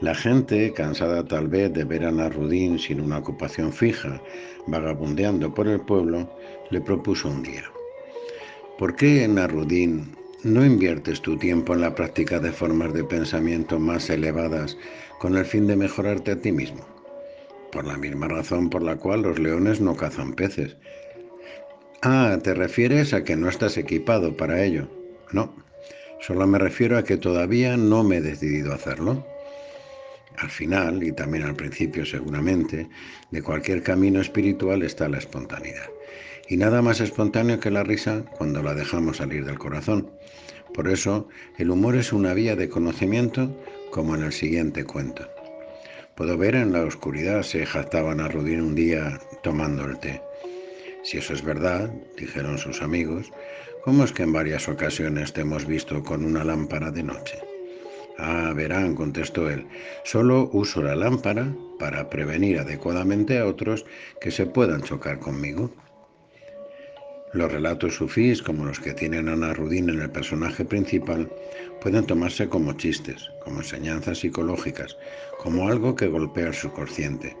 La gente, cansada tal vez de ver a Narudín sin una ocupación fija, vagabundeando por el pueblo, le propuso un día. ¿Por qué, Narudín, no inviertes tu tiempo en la práctica de formas de pensamiento más elevadas con el fin de mejorarte a ti mismo? Por la misma razón por la cual los leones no cazan peces. Ah, ¿te refieres a que no estás equipado para ello? No, solo me refiero a que todavía no me he decidido a hacerlo. Al final, y también al principio seguramente, de cualquier camino espiritual está la espontaneidad. Y nada más espontáneo que la risa cuando la dejamos salir del corazón. Por eso, el humor es una vía de conocimiento como en el siguiente cuento. Puedo ver en la oscuridad, se jactaban a Rudín un día tomando el té. Si eso es verdad, dijeron sus amigos, ¿cómo es que en varias ocasiones te hemos visto con una lámpara de noche? Ah, verán, contestó él, solo uso la lámpara para prevenir adecuadamente a otros que se puedan chocar conmigo. Los relatos sufís, como los que tienen a Narudín en el personaje principal, pueden tomarse como chistes, como enseñanzas psicológicas, como algo que golpea el subconsciente,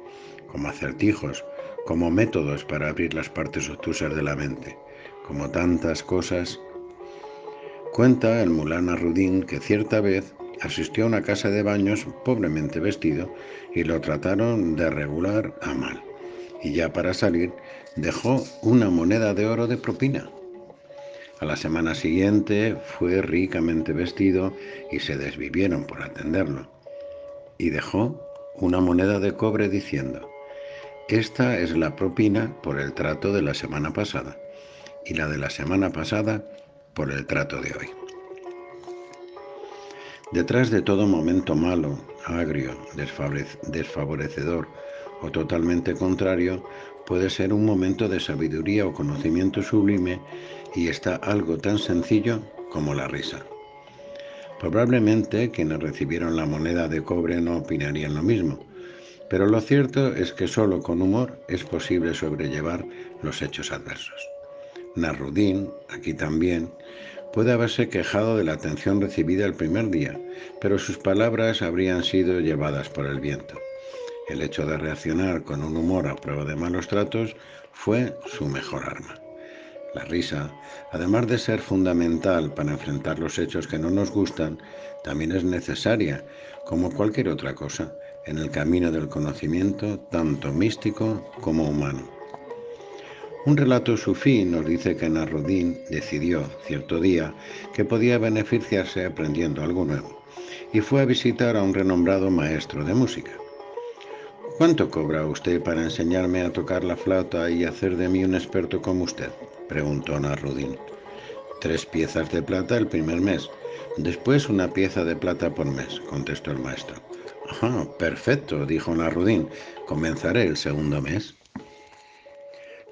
como acertijos, como métodos para abrir las partes obtusas de la mente, como tantas cosas. Cuenta el mulán Rudín que cierta vez asistió a una casa de baños pobremente vestido y lo trataron de regular a mal. Y ya para salir dejó una moneda de oro de propina. A la semana siguiente fue ricamente vestido y se desvivieron por atenderlo. Y dejó una moneda de cobre diciendo, esta es la propina por el trato de la semana pasada y la de la semana pasada por el trato de hoy. Detrás de todo momento malo, agrio, desfavorecedor o totalmente contrario, puede ser un momento de sabiduría o conocimiento sublime y está algo tan sencillo como la risa. Probablemente quienes recibieron la moneda de cobre no opinarían lo mismo, pero lo cierto es que solo con humor es posible sobrellevar los hechos adversos. Narudín, aquí también, Puede haberse quejado de la atención recibida el primer día, pero sus palabras habrían sido llevadas por el viento. El hecho de reaccionar con un humor a prueba de malos tratos fue su mejor arma. La risa, además de ser fundamental para enfrentar los hechos que no nos gustan, también es necesaria, como cualquier otra cosa, en el camino del conocimiento, tanto místico como humano. Un relato sufí nos dice que Narudín decidió cierto día que podía beneficiarse aprendiendo algo nuevo y fue a visitar a un renombrado maestro de música. ¿Cuánto cobra usted para enseñarme a tocar la flauta y hacer de mí un experto como usted? preguntó Narudín. Tres piezas de plata el primer mes, después una pieza de plata por mes, contestó el maestro. Ajá, perfecto, dijo Narudín. Comenzaré el segundo mes.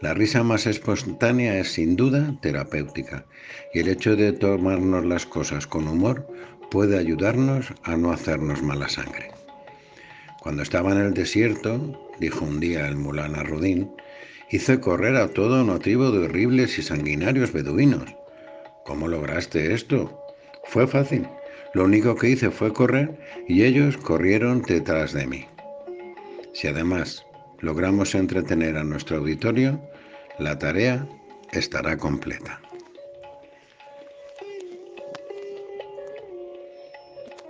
La risa más espontánea es sin duda terapéutica y el hecho de tomarnos las cosas con humor puede ayudarnos a no hacernos mala sangre. Cuando estaba en el desierto, dijo un día el mulán Rudín, hice correr a todo una tribu de horribles y sanguinarios beduinos. ¿Cómo lograste esto? Fue fácil. Lo único que hice fue correr y ellos corrieron detrás de mí. Si además logramos entretener a nuestro auditorio, la tarea estará completa.